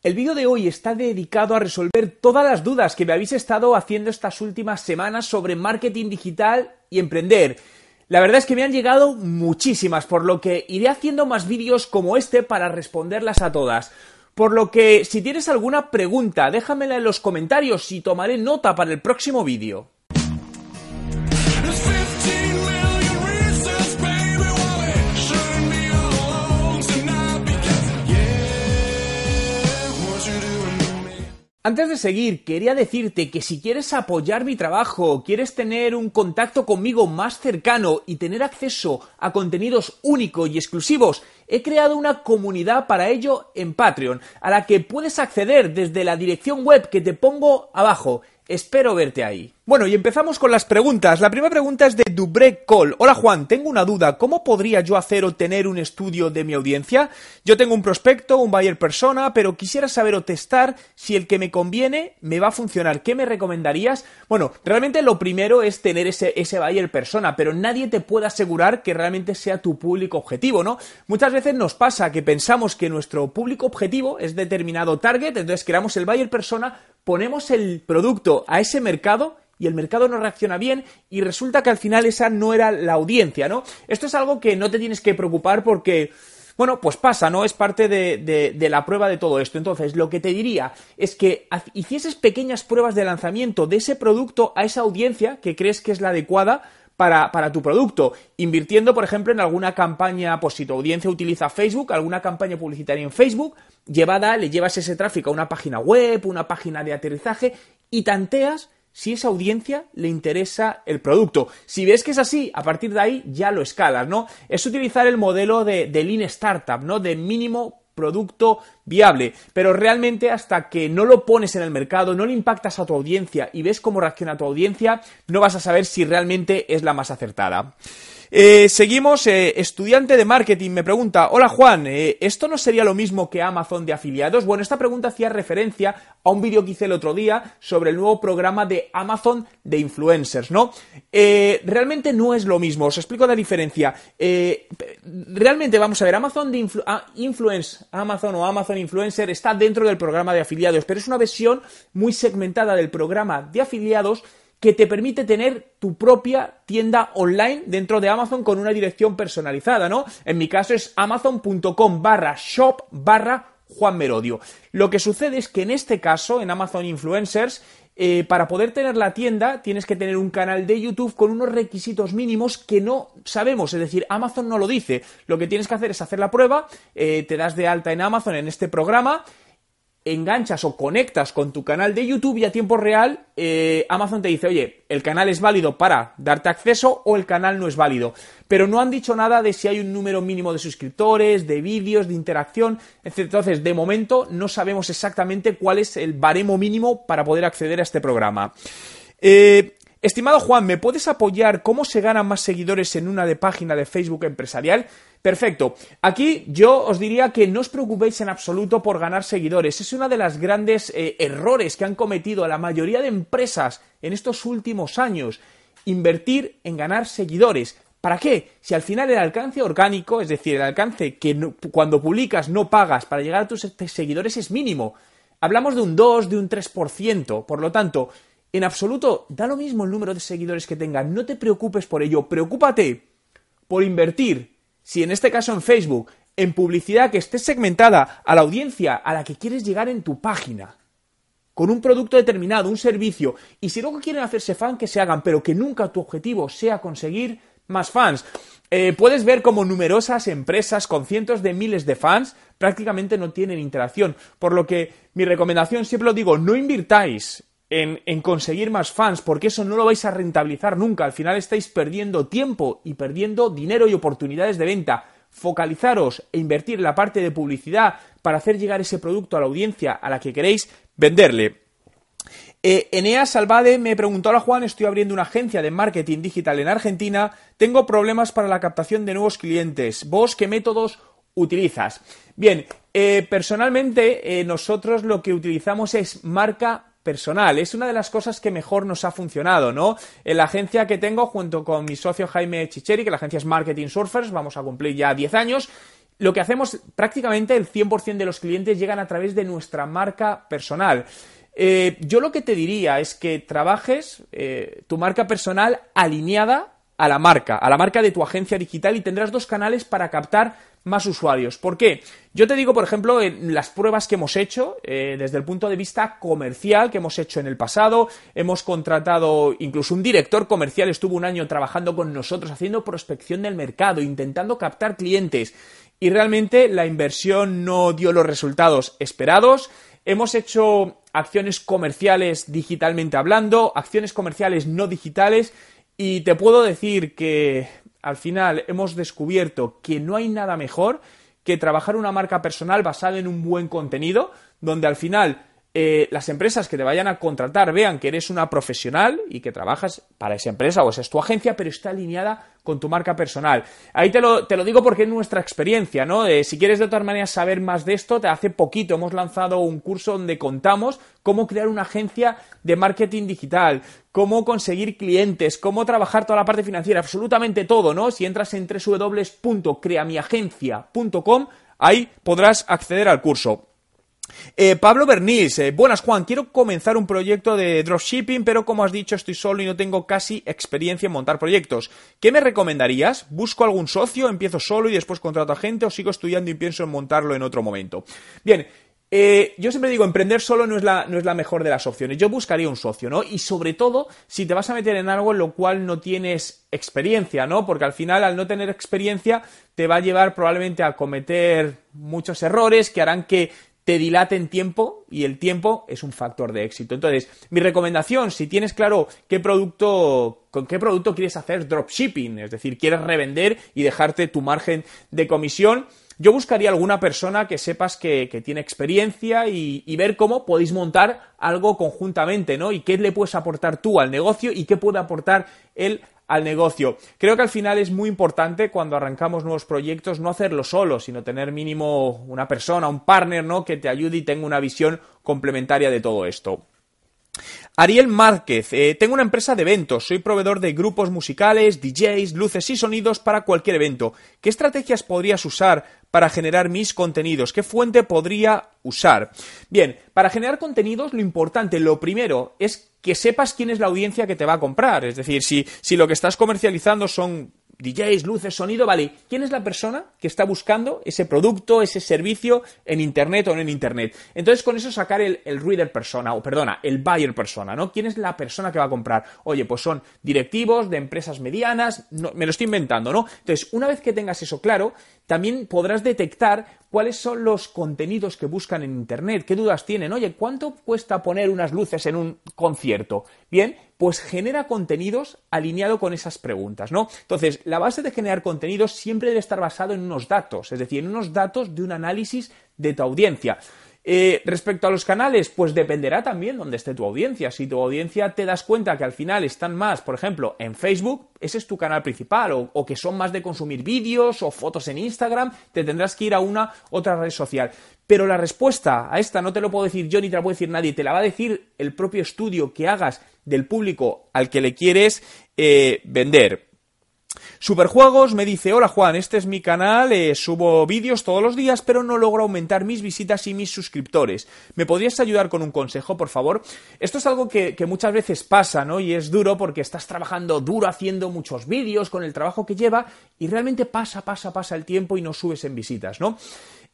El vídeo de hoy está dedicado a resolver todas las dudas que me habéis estado haciendo estas últimas semanas sobre marketing digital y emprender. La verdad es que me han llegado muchísimas, por lo que iré haciendo más vídeos como este para responderlas a todas. Por lo que si tienes alguna pregunta, déjamela en los comentarios y tomaré nota para el próximo vídeo. Antes de seguir, quería decirte que si quieres apoyar mi trabajo, quieres tener un contacto conmigo más cercano y tener acceso a contenidos únicos y exclusivos, he creado una comunidad para ello en Patreon, a la que puedes acceder desde la dirección web que te pongo abajo. Espero verte ahí. Bueno, y empezamos con las preguntas. La primera pregunta es de Dubrek Cole. Hola Juan, tengo una duda. ¿Cómo podría yo hacer o tener un estudio de mi audiencia? Yo tengo un prospecto, un buyer persona, pero quisiera saber o testar si el que me conviene me va a funcionar. ¿Qué me recomendarías? Bueno, realmente lo primero es tener ese, ese buyer persona, pero nadie te puede asegurar que realmente sea tu público objetivo, ¿no? Muchas veces nos pasa que pensamos que nuestro público objetivo es determinado target, entonces creamos el buyer persona, ponemos el producto a ese mercado y el mercado no reacciona bien y resulta que al final esa no era la audiencia, ¿no? Esto es algo que no te tienes que preocupar porque... Bueno, pues pasa, ¿no? Es parte de, la prueba de todo esto. Entonces, lo que te diría es que hicieses pequeñas pruebas de lanzamiento de ese producto a esa audiencia que crees que es la adecuada para, para, tu producto, invirtiendo, por ejemplo, en alguna campaña, pues si tu audiencia utiliza Facebook, alguna campaña publicitaria en Facebook, llevada, le llevas ese tráfico a una página web, una página de aterrizaje y tanteas si esa audiencia le interesa el producto. Si ves que es así, a partir de ahí ya lo escalas, ¿no? Es utilizar el modelo de, de Lean Startup, ¿no? De mínimo producto viable, pero realmente hasta que no lo pones en el mercado, no le impactas a tu audiencia y ves cómo reacciona tu audiencia, no vas a saber si realmente es la más acertada. Eh, seguimos, eh, estudiante de marketing me pregunta, hola Juan, eh, ¿esto no sería lo mismo que Amazon de afiliados? Bueno, esta pregunta hacía referencia a un vídeo que hice el otro día sobre el nuevo programa de Amazon de influencers, ¿no? realmente no es lo mismo, os explico la diferencia. realmente, vamos a ver, Amazon de ah, Influence, Amazon o Amazon Influencer está dentro del programa de afiliados, pero es una versión muy segmentada del programa de afiliados que te permite tener tu propia tienda online dentro de Amazon con una dirección personalizada, ¿no? En mi caso es amazon.com barra shop barra Juan Merodio. Lo que sucede es que en este caso, en Amazon Influencers, eh, para poder tener la tienda tienes que tener un canal de YouTube con unos requisitos mínimos que no sabemos, es decir, Amazon no lo dice. Lo que tienes que hacer es hacer la prueba, eh, te das de alta en Amazon en este programa enganchas o conectas con tu canal de YouTube y a tiempo real eh, Amazon te dice, oye, el canal es válido para darte acceso o el canal no es válido. Pero no han dicho nada de si hay un número mínimo de suscriptores, de vídeos, de interacción, etc. Entonces, de momento no sabemos exactamente cuál es el baremo mínimo para poder acceder a este programa. Eh, Estimado Juan, ¿me puedes apoyar cómo se ganan más seguidores en una de página de Facebook empresarial? Perfecto. Aquí yo os diría que no os preocupéis en absoluto por ganar seguidores. Es uno de los grandes eh, errores que han cometido la mayoría de empresas en estos últimos años. Invertir en ganar seguidores. ¿Para qué? Si al final el alcance orgánico, es decir, el alcance que cuando publicas no pagas para llegar a tus seguidores es mínimo. Hablamos de un 2, de un 3%. Por lo tanto, en absoluto, da lo mismo el número de seguidores que tengan, no te preocupes por ello, preocúpate por invertir, si en este caso en Facebook, en publicidad que esté segmentada a la audiencia a la que quieres llegar en tu página, con un producto determinado, un servicio, y si luego quieren hacerse fan, que se hagan, pero que nunca tu objetivo sea conseguir más fans. Eh, puedes ver como numerosas empresas con cientos de miles de fans prácticamente no tienen interacción, por lo que mi recomendación siempre lo digo, no invirtáis en, conseguir más fans, porque eso no lo vais a rentabilizar nunca. Al final estáis perdiendo tiempo y perdiendo dinero y oportunidades de venta. focalizaros e invertir en la parte de publicidad para hacer llegar ese producto a la audiencia a la que queréis venderle. Eh, Enea Salvade me preguntó, hola Juan, estoy abriendo una agencia de marketing digital en Argentina, tengo problemas para la captación de nuevos clientes. ¿Vos qué métodos utilizas? Bien, eh, personalmente eh, nosotros lo que utilizamos es marca personal. Es una de las cosas que mejor nos ha funcionado, ¿no? En la agencia que tengo, junto con mi socio Jaime Chicheri, que la agencia es Marketing Surfers, vamos a cumplir ya 10 años, lo que hacemos prácticamente el 100% de los clientes llegan a través de nuestra marca personal. Eh, yo lo que te diría es que trabajes eh, tu marca personal alineada a la marca, a la marca de tu agencia digital y tendrás dos canales para captar más usuarios. ¿Por qué? Yo te digo, por ejemplo, en las pruebas que hemos hecho eh, desde el punto de vista comercial que hemos hecho en el pasado, hemos contratado incluso un director comercial, estuvo un año trabajando con nosotros haciendo prospección del mercado, intentando captar clientes y realmente la inversión no dio los resultados esperados. Hemos hecho acciones comerciales digitalmente hablando, acciones comerciales no digitales y te puedo decir que al final hemos descubierto que no hay nada mejor que trabajar una marca personal basada en un buen contenido, donde al final eh, las empresas que te vayan a contratar vean que eres una profesional y que trabajas para esa empresa o esa es tu agencia, pero está alineada con tu marca personal. Ahí te lo, te lo digo porque es nuestra experiencia, ¿no? Si quieres de todas maneras saber más de esto, te hace poquito hemos lanzado un curso donde contamos cómo crear una agencia de marketing digital, cómo conseguir clientes, cómo trabajar toda la parte financiera, absolutamente todo, ¿no? Si entras en www.creamiagencia.com, ahí podrás acceder al curso. Eh, Pablo Bernís, eh, buenas Juan, quiero comenzar un proyecto de dropshipping, pero como has dicho estoy solo y no tengo casi experiencia en montar proyectos. ¿Qué me recomendarías? ¿Busco algún socio, empiezo solo y después contrato a gente o sigo estudiando y pienso en montarlo en otro momento? Bien, eh, yo siempre digo, emprender solo no es, la, no es la mejor de las opciones. Yo buscaría un socio, ¿no? Y sobre todo, si te vas a meter en algo en lo cual no tienes experiencia, ¿no? Porque al final, al no tener experiencia, te va a llevar probablemente a cometer muchos errores que harán que te dilaten tiempo y el tiempo es un factor de éxito. Entonces, mi recomendación, si tienes claro qué producto, con qué producto quieres hacer dropshipping, es decir, quieres revender y dejarte tu margen de comisión, yo buscaría alguna persona que sepas que, tiene experiencia y, y, ver cómo podéis montar algo conjuntamente, ¿no? Y qué le puedes aportar tú al negocio y qué puede aportar él al negocio. Creo que al final es muy importante cuando arrancamos nuevos proyectos no hacerlo solo, sino tener mínimo una persona, un partner, ¿no? que te ayude y tenga una visión complementaria de todo esto. Ariel Márquez, eh, tengo una empresa de eventos, soy proveedor de grupos musicales, DJs, luces y sonidos para cualquier evento. ¿Qué estrategias podrías usar para generar mis contenidos? ¿Qué fuente podría usar? Bien, para generar contenidos lo importante, lo primero, es que sepas quién es la audiencia que te va a comprar. Es decir, si, si lo que estás comercializando son DJs, luces, sonido, vale. ¿Quién es la persona que está buscando ese producto, ese servicio en Internet o no en Internet? Entonces, con eso sacar el, reader persona, o perdona, el buyer persona, ¿no? ¿Quién es la persona que va a comprar? Oye, pues son directivos de empresas medianas, me lo estoy inventando, ¿no? Entonces, una vez que tengas eso claro, también podrás detectar cuáles son los contenidos que buscan en Internet, qué dudas tienen. Oye, ¿cuánto cuesta poner unas luces en un concierto? Bien, pues genera contenidos alineado con esas preguntas, ¿no? Entonces, la base de generar contenidos siempre debe estar basado en unos datos, es decir, en unos datos de un análisis de tu audiencia. Eh, respecto a los canales, pues dependerá también dónde esté tu audiencia. Si tu audiencia te das cuenta que al final están más, por ejemplo, en Facebook, ese es tu canal principal, o, o que son más de consumir vídeos o fotos en Instagram, te tendrás que ir a una otra red social. Pero la respuesta a esta no te lo puedo decir yo ni te la puede decir nadie, te la va a decir el propio estudio que hagas del público al que le quieres eh, vender. Superjuegos me dice, hola Juan, este es mi canal, eh, subo vídeos todos los días, pero no logro aumentar mis visitas y mis suscriptores. ¿Me podrías ayudar con un consejo, por favor? Esto es algo que, muchas veces pasa, ¿no? Y es duro porque estás trabajando duro haciendo muchos vídeos con el trabajo que lleva y realmente pasa, pasa, pasa el tiempo y no subes en visitas, ¿no?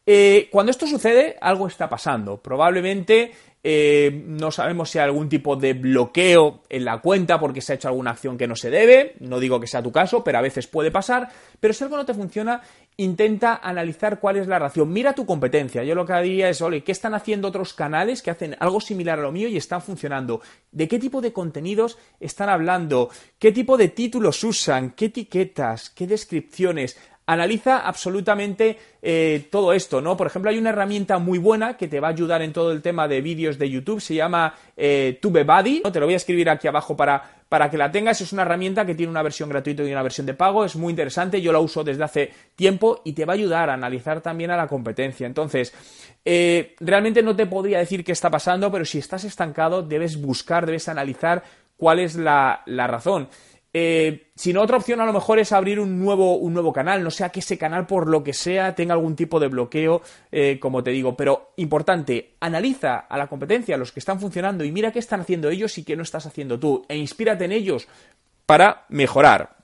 Eh, cuando esto sucede, algo está pasando. Probablemente eh, no sabemos si hay algún tipo de bloqueo en la cuenta porque se ha hecho alguna acción que no se debe. No digo que sea tu caso, pero a veces puede pasar. Pero si algo no te funciona, intenta analizar cuál es la razón. Mira tu competencia. Yo lo que haría es, oye, ¿qué están haciendo otros canales que hacen algo similar a lo mío y están funcionando? ¿De qué tipo de contenidos están hablando? ¿Qué tipo de títulos usan? ¿Qué etiquetas? ¿Qué descripciones? Analiza absolutamente eh, todo esto, ¿no? Por ejemplo, hay una herramienta muy buena que te va a ayudar en todo el tema de vídeos de YouTube, se llama eh, TubeBuddy, ¿no? Te lo voy a escribir aquí abajo para, para que la tengas. Es una herramienta que tiene una versión gratuita y una versión de pago, es muy interesante, yo la uso desde hace tiempo y te va a ayudar a analizar también a la competencia. Entonces, eh, realmente no te podría decir qué está pasando, pero si estás estancado, debes buscar, debes analizar cuál es la, la razón. Eh, si no, otra opción a lo mejor es abrir un nuevo, un nuevo canal, no sea que ese canal por lo que sea tenga algún tipo de bloqueo, eh, como te digo, pero importante, analiza a la competencia, a los que están funcionando y mira qué están haciendo ellos y qué no estás haciendo tú. E inspírate en ellos para mejorar.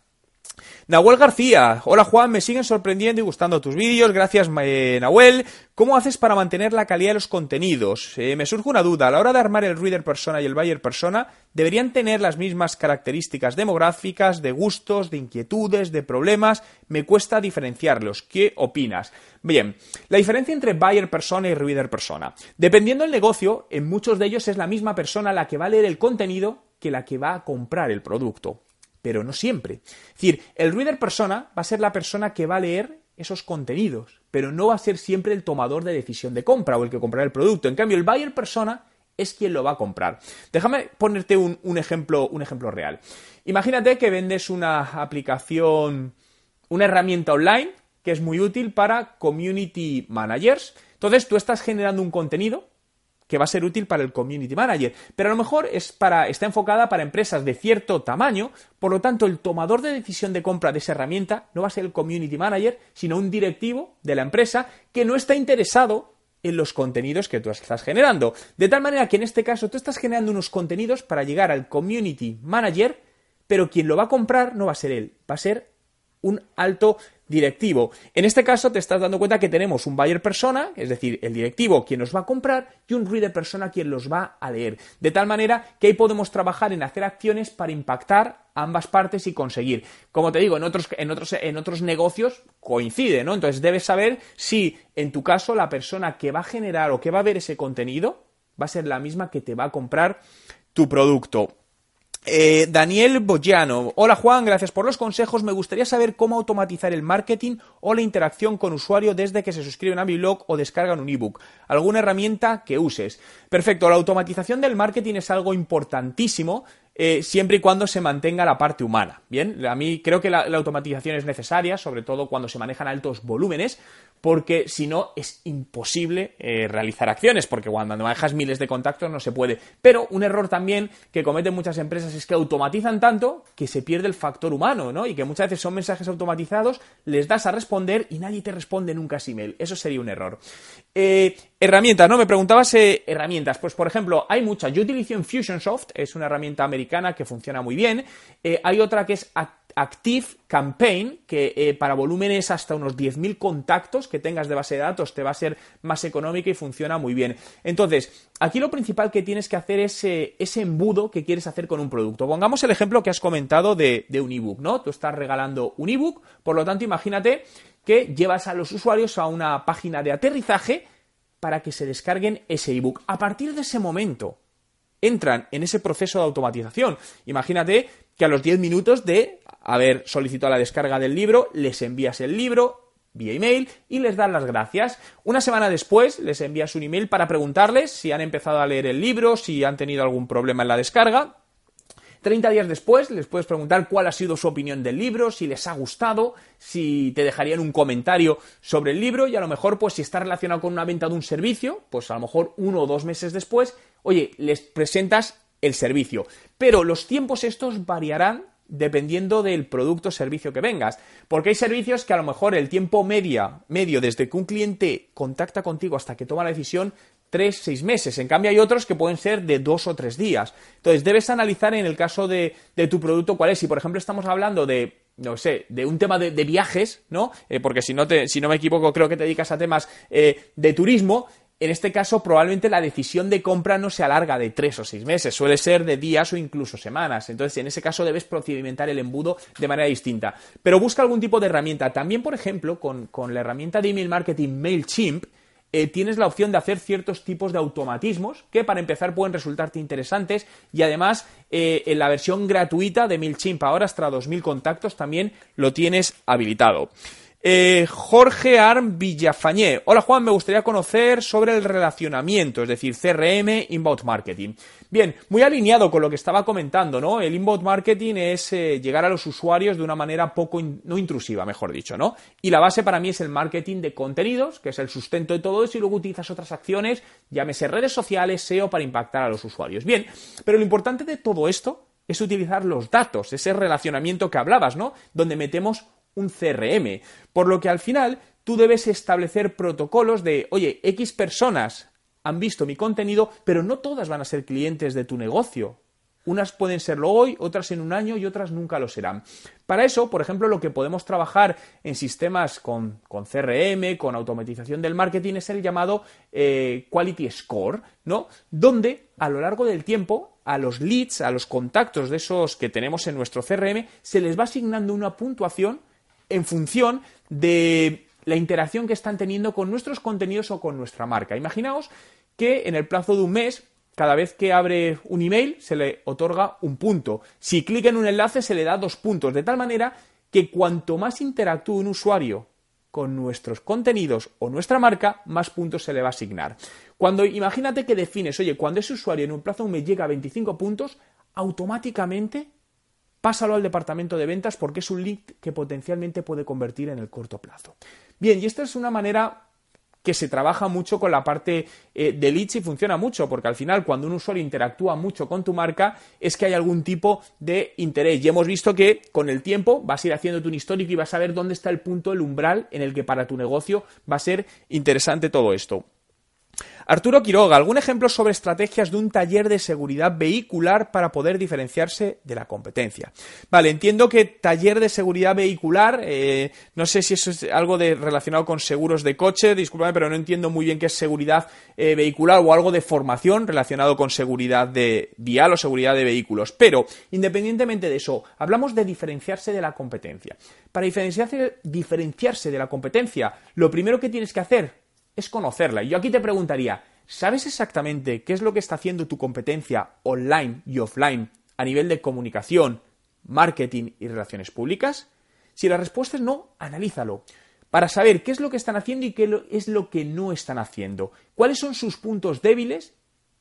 Nahuel García, hola Juan, me siguen sorprendiendo y gustando tus vídeos, gracias eh, Nahuel. ¿Cómo haces para mantener la calidad de los contenidos? Eh, me surge una duda, a la hora de armar el Reader Persona y el Buyer Persona, ¿deberían tener las mismas características demográficas, de gustos, de inquietudes, de problemas? Me cuesta diferenciarlos, ¿qué opinas? Bien, la diferencia entre Buyer Persona y Reader Persona. Dependiendo del negocio, en muchos de ellos es la misma persona la que va a leer el contenido que la que va a comprar el producto pero no siempre. Es decir, el reader persona va a ser la persona que va a leer esos contenidos, pero no va a ser siempre el tomador de decisión de compra o el que comprará el producto. En cambio, el buyer persona es quien lo va a comprar. Déjame ponerte un, ejemplo, un ejemplo real. Imagínate que vendes una aplicación, una herramienta online que es muy útil para community managers. Entonces, tú estás generando un contenido que va a ser útil para el community manager, pero a lo mejor es para, está enfocada para empresas de cierto tamaño, por lo tanto el tomador de decisión de compra de esa herramienta no va a ser el community manager, sino un directivo de la empresa que no está interesado en los contenidos que tú estás generando. De tal manera que en este caso tú estás generando unos contenidos para llegar al community manager, pero quien lo va a comprar no va a ser él, va a ser un alto directivo. En este caso te estás dando cuenta que tenemos un buyer persona, es decir, el directivo quien nos va a comprar y un reader persona quien los va a leer. De tal manera que ahí podemos trabajar en hacer acciones para impactar ambas partes y conseguir. Como te digo, en otros, en otros, en otros negocios coincide, ¿no? Entonces debes saber si en tu caso la persona que va a generar o que va a ver ese contenido va a ser la misma que te va a comprar tu producto. Eh, Daniel Boyano. Hola Juan, gracias por los consejos. Me gustaría saber cómo automatizar el marketing o la interacción con usuario desde que se suscriben a mi blog o descargan un ebook. ¿Alguna herramienta que uses? Perfecto, la automatización del marketing es algo importantísimo eh, siempre y cuando se mantenga la parte humana. Bien, a mí creo que la, automatización es necesaria, sobre todo cuando se manejan altos volúmenes, porque si no es imposible eh, realizar acciones, porque cuando manejas miles de contactos no se puede. Pero un error también que cometen muchas empresas es que automatizan tanto que se pierde el factor humano, ¿no? Y que muchas veces son mensajes automatizados, les das a responder y nadie te responde nunca ese email. Eso sería un error. Eh, herramientas, ¿no? Me preguntabas herramientas. Pues, por ejemplo, hay muchas. Yo utilizo Infusionsoft, es una herramienta americana que funciona muy bien. hay otra que es Active Campaign, que eh, para volúmenes hasta unos 10.000 contactos que tengas de base de datos te va a ser más económica y funciona muy bien. Entonces, aquí lo principal que tienes que hacer es eh, ese embudo que quieres hacer con un producto. Pongamos el ejemplo que has comentado de, de un ebook, ¿no? Tú estás regalando un ebook, por lo tanto, imagínate que llevas a los usuarios a una página de aterrizaje para que se descarguen ese ebook. A partir de ese momento, entran en ese proceso de automatización. Imagínate que a los 10 minutos de haber solicitado la descarga del libro, les envías el libro vía email y les das las gracias. Una semana después les envías un email para preguntarles si han empezado a leer el libro, si han tenido algún problema en la descarga. 30 días después les puedes preguntar cuál ha sido su opinión del libro, si les ha gustado, si te dejarían un comentario sobre el libro y a lo mejor pues si está relacionado con una venta de un servicio, pues a lo mejor uno o dos meses después, oye, les presentas el servicio. Pero los tiempos estos variarán dependiendo del producto o servicio que vengas. Porque hay servicios que a lo mejor el tiempo media, medio desde que un cliente contacta contigo hasta que toma la decisión, tres, seis meses. En cambio, hay otros que pueden ser de dos o tres días. Entonces, debes analizar en el caso de, tu producto cuál es. Si, por ejemplo, estamos hablando de no sé, de un tema de, viajes, ¿no? Eh, porque si no, te, si no me equivoco, creo que te dedicas a temas eh, de turismo, en este caso, probablemente la decisión de compra no se alarga de tres o seis meses, suele ser de días o incluso semanas. Entonces, en ese caso, debes procedimentar el embudo de manera distinta. Pero busca algún tipo de herramienta. También, por ejemplo, con, la herramienta de email marketing MailChimp, eh, tienes la opción de hacer ciertos tipos de automatismos que para empezar pueden resultarte interesantes y además eh, en la versión gratuita de MailChimp ahora hasta 2.000 contactos también lo tienes habilitado. Eh, Jorge Arm Villafañé. Hola Juan, me gustaría conocer sobre el relacionamiento, es decir, CRM, inbound marketing. Bien, muy alineado con lo que estaba comentando, ¿no? El inbound marketing es eh, llegar a los usuarios de una manera poco, no intrusiva, mejor dicho, ¿no? Y la base para mí es el marketing de contenidos, que es el sustento de todo eso, y luego utilizas otras acciones, llámese redes sociales, SEO, para impactar a los usuarios. Bien, pero lo importante de todo esto es utilizar los datos, ese relacionamiento que hablabas, ¿no? Donde metemos un CRM. Por lo que al final tú debes establecer protocolos de, oye, X personas han visto mi contenido, pero no todas van a ser clientes de tu negocio. Unas pueden serlo hoy, otras en un año y otras nunca lo serán. Para eso, por ejemplo, lo que podemos trabajar en sistemas con, CRM, con automatización del marketing, es el llamado eh, Quality Score, ¿no? Donde a lo largo del tiempo a los leads, a los contactos de esos que tenemos en nuestro CRM, se les va asignando una puntuación en función de la interacción que están teniendo con nuestros contenidos o con nuestra marca. Imaginaos que en el plazo de un mes, cada vez que abre un email, se le otorga un punto. Si clica en un enlace, se le da dos puntos. De tal manera que cuanto más interactúe un usuario con nuestros contenidos o nuestra marca, más puntos se le va a asignar. Cuando imagínate que defines, oye, cuando ese usuario en un plazo de un mes llega a 25 puntos, automáticamente pásalo al departamento de ventas porque es un lead que potencialmente puede convertir en el corto plazo. Bien, y esta es una manera que se trabaja mucho con la parte eh, de leads y funciona mucho, porque al final cuando un usuario interactúa mucho con tu marca es que hay algún tipo de interés. Y hemos visto que con el tiempo vas a ir haciendo un histórico y vas a ver dónde está el punto, el umbral en el que para tu negocio va a ser interesante todo esto. Arturo Quiroga, ¿algún ejemplo sobre estrategias de un taller de seguridad vehicular para poder diferenciarse de la competencia? Vale, entiendo que taller de seguridad vehicular, eh, no sé si eso es algo de, relacionado con seguros de coche, discúlpame, pero no entiendo muy bien qué es seguridad eh, vehicular o algo de formación relacionado con seguridad de vial o seguridad de vehículos. Pero, independientemente de eso, hablamos de diferenciarse de la competencia. Para diferenciarse, diferenciarse de la competencia, lo primero que tienes que hacer es conocerla. Y yo aquí te preguntaría, ¿sabes exactamente qué es lo que está haciendo tu competencia online y offline a nivel de comunicación, marketing y relaciones públicas? Si la respuesta es no, analízalo. Para saber qué es lo que están haciendo y qué es lo que no están haciendo. ¿Cuáles son sus puntos débiles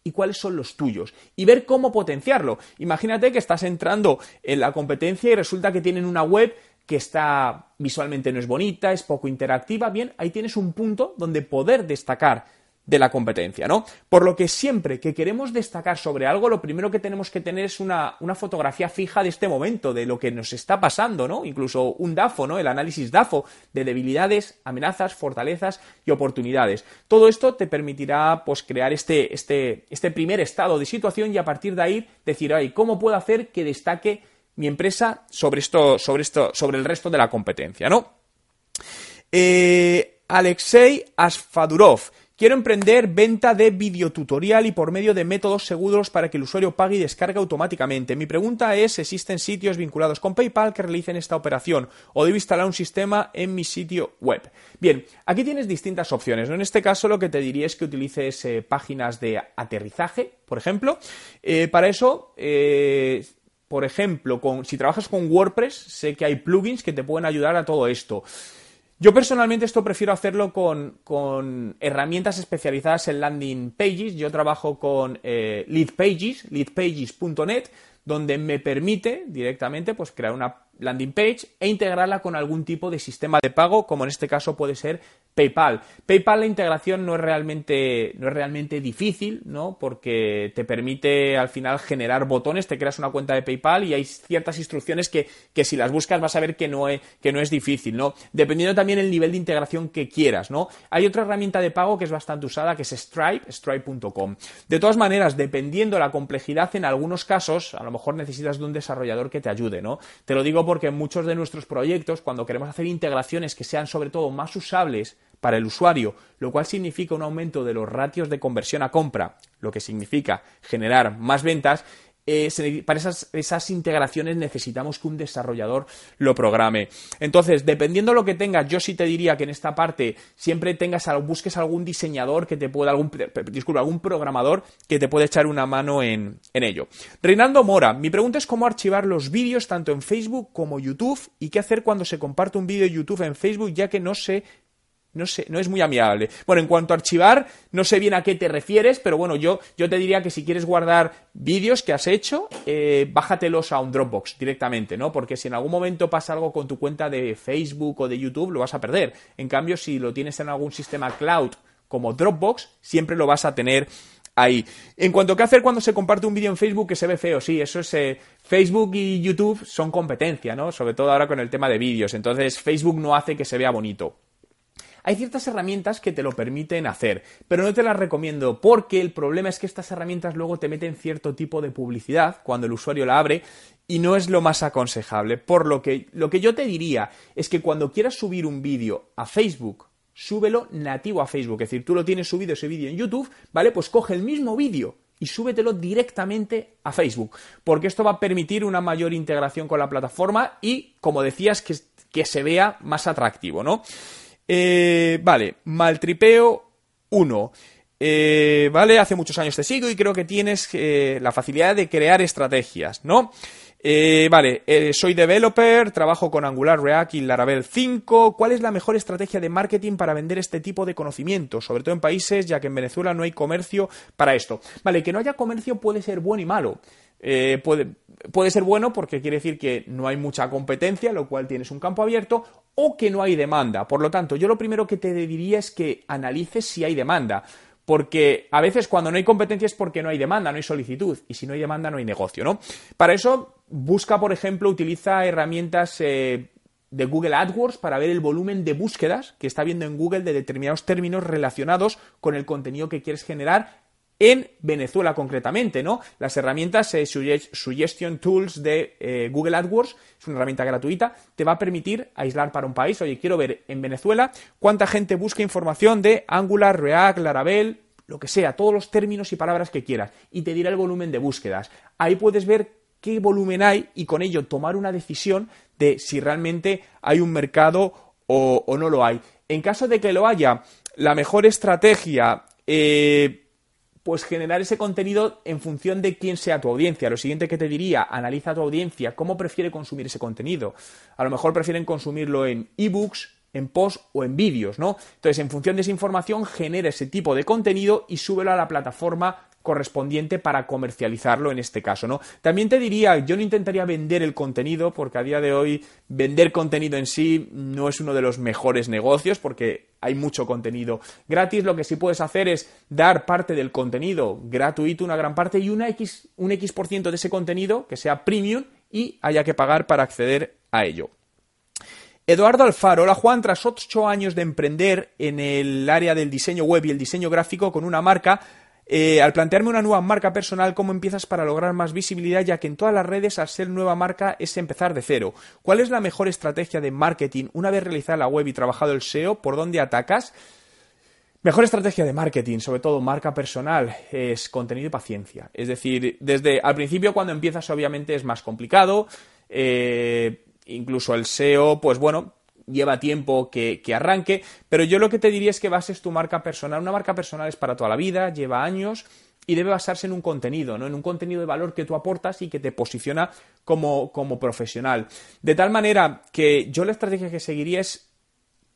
y cuáles son los tuyos y ver cómo potenciarlo. Imagínate que estás entrando en la competencia y resulta que tienen una web que está visualmente no es bonita, es poco interactiva, bien, ahí tienes un punto donde poder destacar de la competencia, ¿no? Por lo que siempre que queremos destacar sobre algo, lo primero que tenemos que tener es una, una, fotografía fija de este momento, de lo que nos está pasando, ¿no? Incluso un DAFO, ¿no? El análisis DAFO de debilidades, amenazas, fortalezas y oportunidades. Todo esto te permitirá, pues, crear este, este, este primer estado de situación y a partir de ahí decir, ay, ¿cómo puedo hacer que destaque mi empresa sobre esto, sobre esto, sobre el resto de la competencia, ¿no? Eh, Alexei Asfadurov. Quiero emprender venta de videotutorial y por medio de métodos seguros para que el usuario pague y descargue automáticamente. Mi pregunta es, ¿existen sitios vinculados con PayPal que realicen esta operación o debo instalar un sistema en mi sitio web? Bien, aquí tienes distintas opciones. En este caso lo que te diría es que utilices eh, páginas de aterrizaje, por ejemplo. Eh, para eso por ejemplo, si trabajas con WordPress, sé que hay plugins que te pueden ayudar a todo esto. Yo personalmente esto prefiero hacerlo con, herramientas especializadas en landing pages. Yo trabajo con eh, Leadpages, leadpages.net, donde me permite directamente pues, crear una landing page e integrarla con algún tipo de sistema de pago, como en este caso puede ser PayPal. PayPal la integración no es realmente, no es realmente difícil, ¿no? Porque te permite al final generar botones, te creas una cuenta de PayPal y hay ciertas instrucciones que, que si las buscas vas a ver que no, es, que no es difícil, ¿no? Dependiendo también el nivel de integración que quieras, ¿no? Hay otra herramienta de pago que es bastante usada, que es Stripe, stripe.com. De todas maneras, dependiendo de la complejidad, en algunos casos, a lo mejor necesitas de un desarrollador que te ayude, ¿no? Te lo digo porque muchos de nuestros proyectos, cuando queremos hacer integraciones que sean sobre todo más usables para el usuario, lo cual significa un aumento de los ratios de conversión a compra, lo que significa generar más ventas, eh, para esas, integraciones necesitamos que un desarrollador lo programe. Entonces, dependiendo de lo que tengas, yo sí te diría que en esta parte siempre tengas, busques algún diseñador que te pueda, algún, disculpa, algún programador que te pueda echar una mano en, en ello. Reinaldo Mora, mi pregunta es cómo archivar los vídeos tanto en Facebook como YouTube y qué hacer cuando se comparte un vídeo de YouTube en Facebook ya que no sé no es muy amigable. Bueno, en cuanto a archivar, no sé bien a qué te refieres, pero bueno, yo, yo te diría que si quieres guardar vídeos que has hecho, eh, bájatelos a un Dropbox directamente, ¿no? Porque si en algún momento pasa algo con tu cuenta de Facebook o de YouTube, lo vas a perder. En cambio, si lo tienes en algún sistema cloud como Dropbox, siempre lo vas a tener ahí. En cuanto a qué hacer cuando se comparte un vídeo en Facebook que se ve feo, sí, eso es... Eh, Facebook y YouTube son competencia, ¿no? Sobre todo ahora con el tema de vídeos. Entonces, Facebook no hace que se vea bonito. Hay ciertas herramientas que te lo permiten hacer, pero no te las recomiendo porque el problema es que estas herramientas luego te meten cierto tipo de publicidad cuando el usuario la abre y no es lo más aconsejable. Por lo que lo que yo te diría es que cuando quieras subir un vídeo a Facebook, súbelo nativo a Facebook. Es decir, tú lo tienes subido ese vídeo en YouTube, ¿vale? Pues coge el mismo vídeo y súbetelo directamente a Facebook, porque esto va a permitir una mayor integración con la plataforma y, como decías, que, que se vea más atractivo, ¿no? Eh, vale, Maltripeo 1. Eh, vale, hace muchos años te sigo y creo que tienes eh, la facilidad de crear estrategias, ¿no? vale, soy developer, trabajo con Angular, React y Laravel 5. ¿Cuál es la mejor estrategia de marketing para vender este tipo de conocimientos? Sobre todo en países, ya que en Venezuela no hay comercio para esto. Vale, que no haya comercio puede ser bueno y malo. puede, puede ser bueno porque quiere decir que no hay mucha competencia, lo cual tienes un campo abierto, o que no hay demanda. Por lo tanto, yo lo primero que te diría es que analices si hay demanda. Porque a veces cuando no hay competencia es porque no hay demanda, no hay solicitud. Y si no hay demanda, no hay negocio, ¿no? Para eso, busca, por ejemplo, utiliza herramientas eh, de Google AdWords para ver el volumen de búsquedas que está viendo en Google de determinados términos relacionados con el contenido que quieres generar en Venezuela concretamente, ¿no? Las herramientas eh, Suggestion Tools de eh, Google AdWords, es una herramienta gratuita, te va a permitir aislar para un país, oye, quiero ver en Venezuela cuánta gente busca información de Angular, React, Laravel, lo que sea, todos los términos y palabras que quieras, y te dirá el volumen de búsquedas. Ahí puedes ver qué volumen hay y con ello tomar una decisión de si realmente hay un mercado o, o no lo hay. En caso de que lo haya, la mejor estrategia... Eh, pues generar ese contenido en función de quién sea tu audiencia. Lo siguiente que te diría, analiza tu audiencia, cómo prefiere consumir ese contenido. A lo mejor prefieren consumirlo en ebooks, en posts o en vídeos, ¿no? Entonces, en función de esa información, genera ese tipo de contenido y súbelo a la plataforma correspondiente para comercializarlo en este caso, ¿no? También te diría, yo no intentaría vender el contenido porque a día de hoy vender contenido en sí no es uno de los mejores negocios porque hay mucho contenido gratis, lo que sí puedes hacer es dar parte del contenido gratuito, una gran parte y una X, un X por ciento de ese contenido que sea premium y haya que pagar para acceder a ello. Eduardo Alfaro, hola Juan, tras ocho años de emprender en el área del diseño web y el diseño gráfico con una marca, eh, al plantearme una nueva marca personal, ¿cómo empiezas para lograr más visibilidad? Ya que en todas las redes, al ser nueva marca, es empezar de cero. ¿Cuál es la mejor estrategia de marketing una vez realizada la web y trabajado el SEO? ¿Por dónde atacas? Mejor estrategia de marketing, sobre todo marca personal, es contenido y paciencia. Es decir, desde al principio cuando empiezas obviamente es más complicado. Eh, incluso el SEO, pues bueno, lleva tiempo que, arranque, pero yo lo que te diría es que bases tu marca personal. Una marca personal es para toda la vida, lleva años y debe basarse en un contenido, ¿no? En un contenido de valor que tú aportas y que te posiciona como, como profesional. De tal manera que yo la estrategia que seguiría es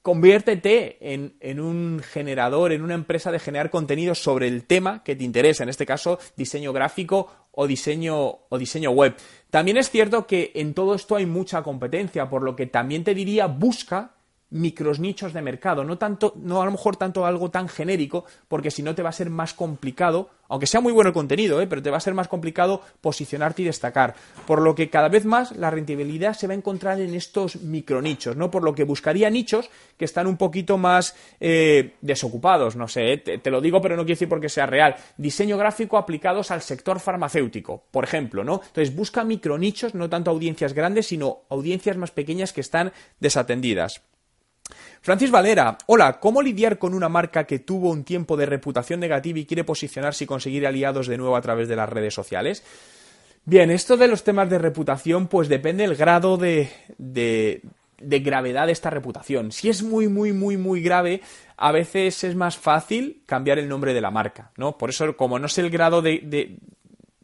conviértete en, un generador, en una empresa de generar contenido sobre el tema que te interesa, en este caso diseño gráfico o diseño, o diseño web. También es cierto que en todo esto hay mucha competencia, por lo que también te diría busca micros nichos de mercado, no tanto, no a lo mejor tanto algo tan genérico, porque si no te va a ser más complicado, aunque sea muy bueno el contenido, ¿eh? pero te va a ser más complicado posicionarte y destacar. Por lo que cada vez más la rentabilidad se va a encontrar en estos micronichos, ¿no? Por lo que buscaría nichos que están un poquito más eh, desocupados, no sé, ¿eh? te, te, lo digo, pero no quiero decir porque sea real. Diseño gráfico aplicados al sector farmacéutico, por ejemplo, ¿no? Entonces busca micronichos, no tanto audiencias grandes, sino audiencias más pequeñas que están desatendidas. Francis Valera, hola, ¿cómo lidiar con una marca que tuvo un tiempo de reputación negativa y quiere posicionarse y conseguir aliados de nuevo a través de las redes sociales? Bien, esto de los temas de reputación, pues depende del grado de, de, gravedad de esta reputación. Si es muy, muy, muy, muy grave, a veces es más fácil cambiar el nombre de la marca, ¿no? Por eso, como no sé el grado de, de,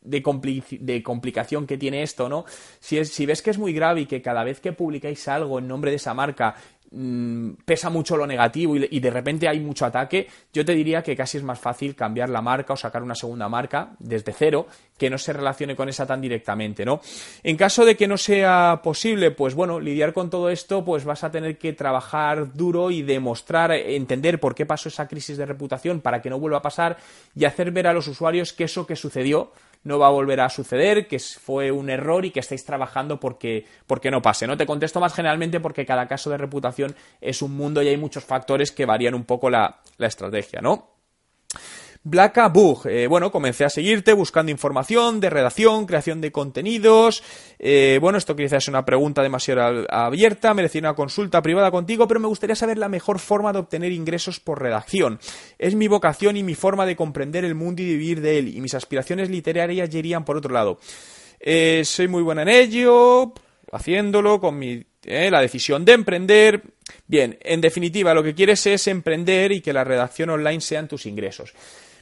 de, complicación que tiene esto, ¿no? Si, si ves que es muy grave y que cada vez que publicáis algo en nombre de esa marca Mm, pesa mucho lo negativo y, de repente hay mucho ataque, yo te diría que casi es más fácil cambiar la marca o sacar una segunda marca desde cero que no se relacione con esa tan directamente, ¿no? En caso de que no sea posible, pues bueno, lidiar con todo esto, pues vas a tener que trabajar duro y demostrar, entender por qué pasó esa crisis de reputación para que no vuelva a pasar y hacer ver a los usuarios que eso que sucedió no va a volver a suceder, que fue un error y que estáis trabajando porque, porque no pase. No te contesto más generalmente porque cada caso de reputación es un mundo y hay muchos factores que varían un poco la, la estrategia, ¿no? Blacka Bug. Eh, bueno, comencé a seguirte buscando información de redacción, creación de contenidos. Eh, bueno, esto quizás es una pregunta demasiado abierta, merecía una consulta privada contigo, pero me gustaría saber la mejor forma de obtener ingresos por redacción. Es mi vocación y mi forma de comprender el mundo y vivir de él, y mis aspiraciones literarias irían por otro lado. Eh, soy muy buena en ello, haciéndolo con mi la decisión de emprender. Bien, en definitiva, lo que quieres es emprender y que la redacción online sean tus ingresos.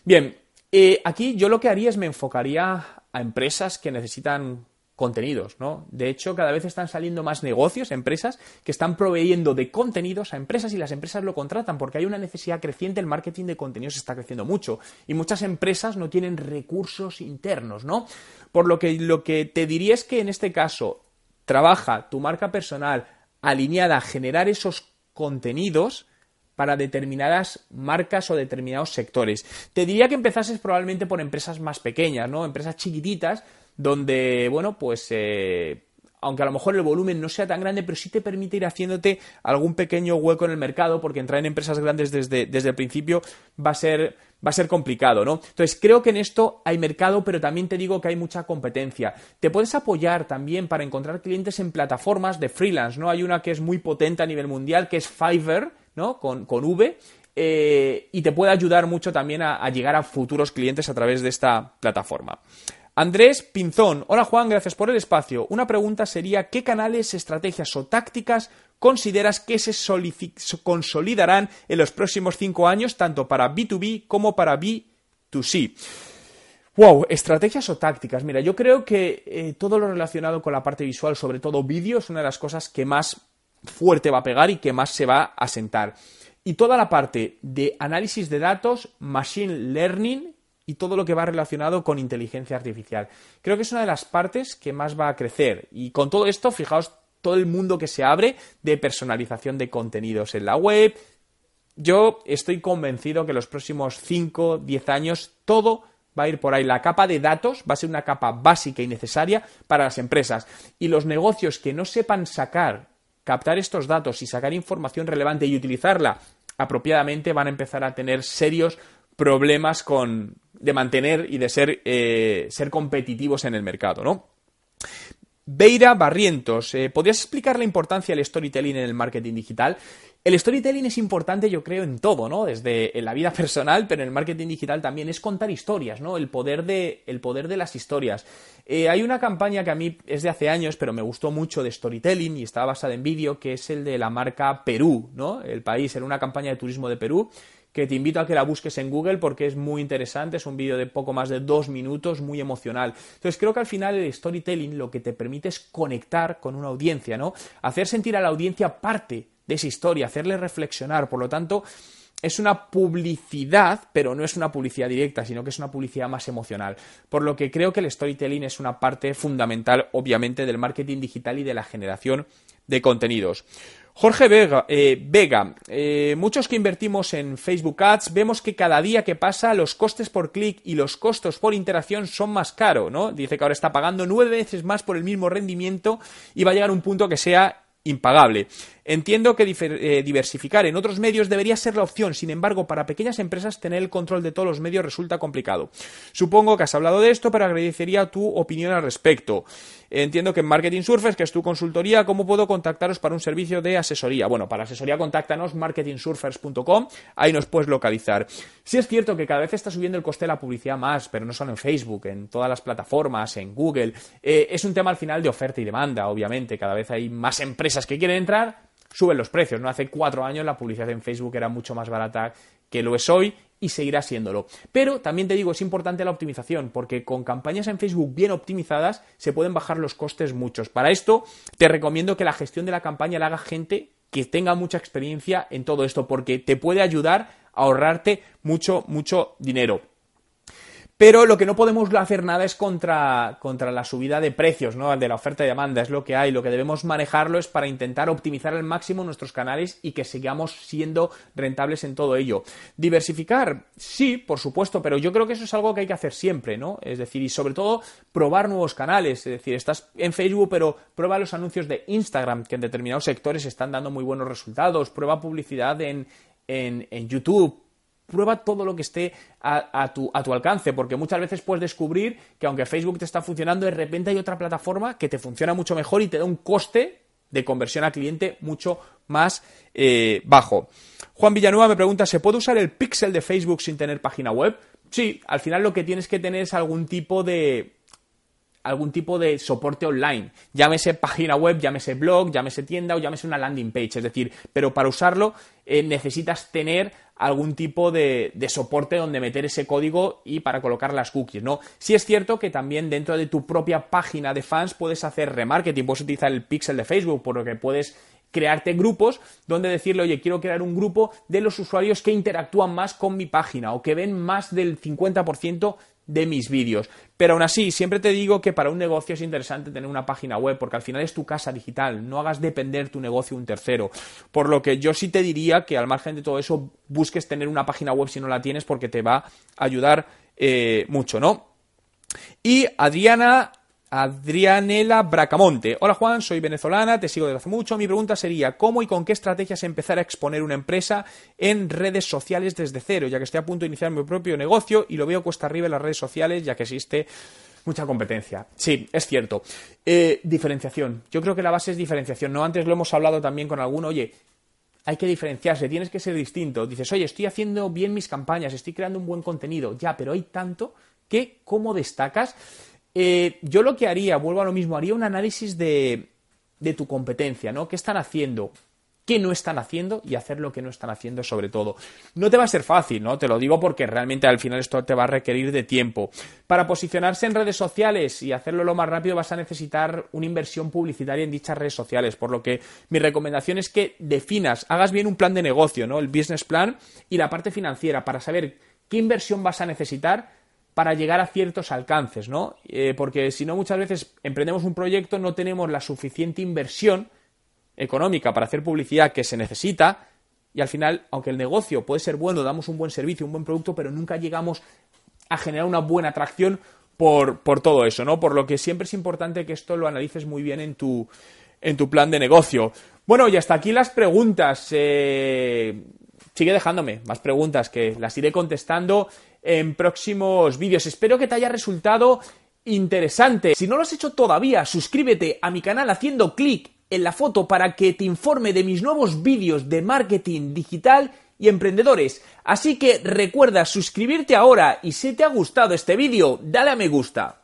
Bien, eh, aquí yo lo que haría es me enfocaría a empresas que necesitan contenidos, ¿no? De hecho, cada vez están saliendo más negocios, empresas que están proveyendo de contenidos a empresas y las empresas lo contratan porque hay una necesidad creciente, el marketing de contenidos está creciendo mucho y muchas empresas no tienen recursos internos, ¿no? Por lo que lo que te diría es que en este caso trabaja tu marca personal alineada a generar esos contenidos para determinadas marcas o determinados sectores. Te diría que empezases probablemente por empresas más pequeñas, ¿no? Empresas chiquititas, donde, bueno, pues eh, aunque a lo mejor el volumen no sea tan grande, pero sí te permite ir haciéndote algún pequeño hueco en el mercado, porque entrar en empresas grandes desde, desde el principio va a ser va a ser complicado, ¿no? Entonces, creo que en esto hay mercado, pero también te digo que hay mucha competencia. Te puedes apoyar también para encontrar clientes en plataformas de freelance, ¿no? Hay una que es muy potente a nivel mundial, que es Fiverr, ¿no? Con, con V, eh, y te puede ayudar mucho también a, llegar a futuros clientes a través de esta plataforma. Andrés Pinzón, hola Juan, gracias por el espacio. Una pregunta sería, ¿qué canales, estrategias o tácticas consideras que se consolidarán en los próximos cinco años, tanto para B2B como para B2C? Wow, estrategias o tácticas. Mira, yo creo que eh, todo lo relacionado con la parte visual, sobre todo vídeo, es una de las cosas que más fuerte va a pegar y que más se va a sentar. Y toda la parte de análisis de datos, machine learning y todo lo que va relacionado con inteligencia artificial. Creo que es una de las partes que más va a crecer. Y con todo esto, fijaos todo el mundo que se abre de personalización de contenidos en la web. Yo estoy convencido que los próximos 5, 10 años todo va a ir por ahí. La capa de datos va a ser una capa básica y necesaria para las empresas. Y los negocios que no sepan sacar, captar estos datos y sacar información relevante y utilizarla apropiadamente van a empezar a tener serios problemas con, de mantener y de ser, eh, ser competitivos en el mercado, ¿no? Beira Barrientos, eh, ¿podrías explicar la importancia del storytelling en el marketing digital? El storytelling es importante, yo creo, en todo, ¿no? Desde en la vida personal, pero en el marketing digital también es contar historias, ¿no? El poder de, el poder de las historias. Eh, hay una campaña que a mí es de hace años, pero me gustó mucho de storytelling y estaba basada en vídeo, que es el de la marca Perú, ¿no? El país, era una campaña de turismo de Perú que te invito a que la busques en Google porque es muy interesante, es un vídeo de poco más de dos minutos, muy emocional. Entonces creo que al final el storytelling lo que te permite es conectar con una audiencia, ¿no? Hacer sentir a la audiencia parte de esa historia, hacerle reflexionar, por lo tanto es una publicidad, pero no es una publicidad directa, sino que es una publicidad más emocional. Por lo que creo que el storytelling es una parte fundamental, obviamente, del marketing digital y de la generación de contenidos. Jorge Vega, eh, Vega eh, muchos que invertimos en Facebook Ads vemos que cada día que pasa los costes por clic y los costos por interacción son más caros, ¿no? Dice que ahora está pagando nueve veces más por el mismo rendimiento y va a llegar un punto que sea impagable. Entiendo que eh, diversificar en otros medios debería ser la opción, sin embargo, para pequeñas empresas tener el control de todos los medios resulta complicado. Supongo que has hablado de esto, pero agradecería tu opinión al respecto. Entiendo que en Marketing Surfers, que es tu consultoría, ¿cómo puedo contactaros para un servicio de asesoría? Bueno, para asesoría contáctanos marketingsurfers.com, ahí nos puedes localizar. Sí es cierto que cada vez está subiendo el coste de la publicidad más, pero no solo en Facebook, en todas las plataformas, en Google. Eh, es un tema al final de oferta y demanda, obviamente. Cada vez hay más empresas que quieren entrar, suben los precios. ¿no? Hace cuatro años la publicidad en Facebook era mucho más barata que lo es hoy y seguirá siéndolo. Pero también te digo, es importante la optimización, porque con campañas en Facebook bien optimizadas se pueden bajar los costes muchos. Para esto, te recomiendo que la gestión de la campaña la haga gente que tenga mucha experiencia en todo esto, porque te puede ayudar a ahorrarte mucho, mucho dinero. Pero lo que no podemos hacer nada es contra, contra la subida de precios, ¿no? De la oferta y demanda, es lo que hay. Lo que debemos manejarlo es para intentar optimizar al máximo nuestros canales y que sigamos siendo rentables en todo ello. Diversificar, sí, por supuesto, pero yo creo que eso es algo que hay que hacer siempre, ¿no? Es decir, y sobre todo probar nuevos canales. Es decir, estás en Facebook, pero prueba los anuncios de Instagram, que en determinados sectores están dando muy buenos resultados. Prueba publicidad en, en, en YouTube prueba todo lo que esté a, tu, a, alcance, porque muchas veces puedes descubrir que aunque Facebook te está funcionando, de repente hay otra plataforma que te funciona mucho mejor y te da un coste de conversión al cliente mucho más eh, bajo. Juan Villanueva me pregunta, ¿se puede usar el pixel de Facebook sin tener página web? Sí, al final lo que tienes que tener es algún tipo de, algún tipo de soporte online. Llámese página web, llámese blog, llámese tienda o llámese una landing page. Es decir, pero para usarlo eh, necesitas tener algún tipo de, soporte donde meter ese código y para colocar las cookies, ¿no? Sí es cierto que también dentro de tu propia página de fans puedes hacer remarketing, puedes utilizar el pixel de Facebook, por lo que puedes crearte grupos donde decirle, oye, quiero crear un grupo de los usuarios que interactúan más con mi página o que ven más del 50% de mis vídeos. Pero aún así, siempre te digo que para un negocio es interesante tener una página web, porque al final es tu casa digital, no hagas depender tu negocio un tercero. Por lo que yo sí te diría que al margen de todo eso, busques tener una página web si no la tienes, porque te va a ayudar eh, mucho, ¿no? Y Adriana Adrianela Bracamonte. Hola Juan, soy venezolana, te sigo desde hace mucho. Mi pregunta sería, ¿cómo y con qué estrategias empezar a exponer una empresa en redes sociales desde cero? Ya que estoy a punto de iniciar mi propio negocio y lo veo cuesta arriba en las redes sociales, ya que existe mucha competencia. Sí, es cierto. Eh, diferenciación. Yo creo que la base es diferenciación. No antes lo hemos hablado también con alguno, oye, hay que diferenciarse, tienes que ser distinto. Dices, oye, estoy haciendo bien mis campañas, estoy creando un buen contenido. Ya, pero hay tanto que, ¿cómo destacas? Eh, yo lo que haría, vuelvo a lo mismo, haría un análisis de, de tu competencia, ¿no? ¿Qué están haciendo? qué no están haciendo y hacer lo que no están haciendo sobre todo. No te va a ser fácil, ¿no? Te lo digo porque realmente al final esto te va a requerir de tiempo. Para posicionarse en redes sociales y hacerlo lo más rápido vas a necesitar una inversión publicitaria en dichas redes sociales, por lo que mi recomendación es que definas, hagas bien un plan de negocio, ¿no? El business plan y la parte financiera para saber qué inversión vas a necesitar para llegar a ciertos alcances, ¿no? Eh, porque si no, muchas veces emprendemos un proyecto, no tenemos la suficiente inversión económica para hacer publicidad que se necesita y al final, aunque el negocio puede ser bueno, damos un buen servicio, un buen producto, pero nunca llegamos a generar una buena atracción por, por todo eso, ¿no? Por lo que siempre es importante que esto lo analices muy bien en tu, en tu plan de negocio. Bueno, y hasta aquí las preguntas. Eh, sigue dejándome más preguntas que las iré contestando en próximos vídeos. Espero que te haya resultado interesante. Si no lo has hecho todavía, suscríbete a mi canal haciendo clic en la foto para que te informe de mis nuevos vídeos de marketing digital y emprendedores. Así que recuerda suscribirte ahora y si te ha gustado este vídeo, dale a me gusta.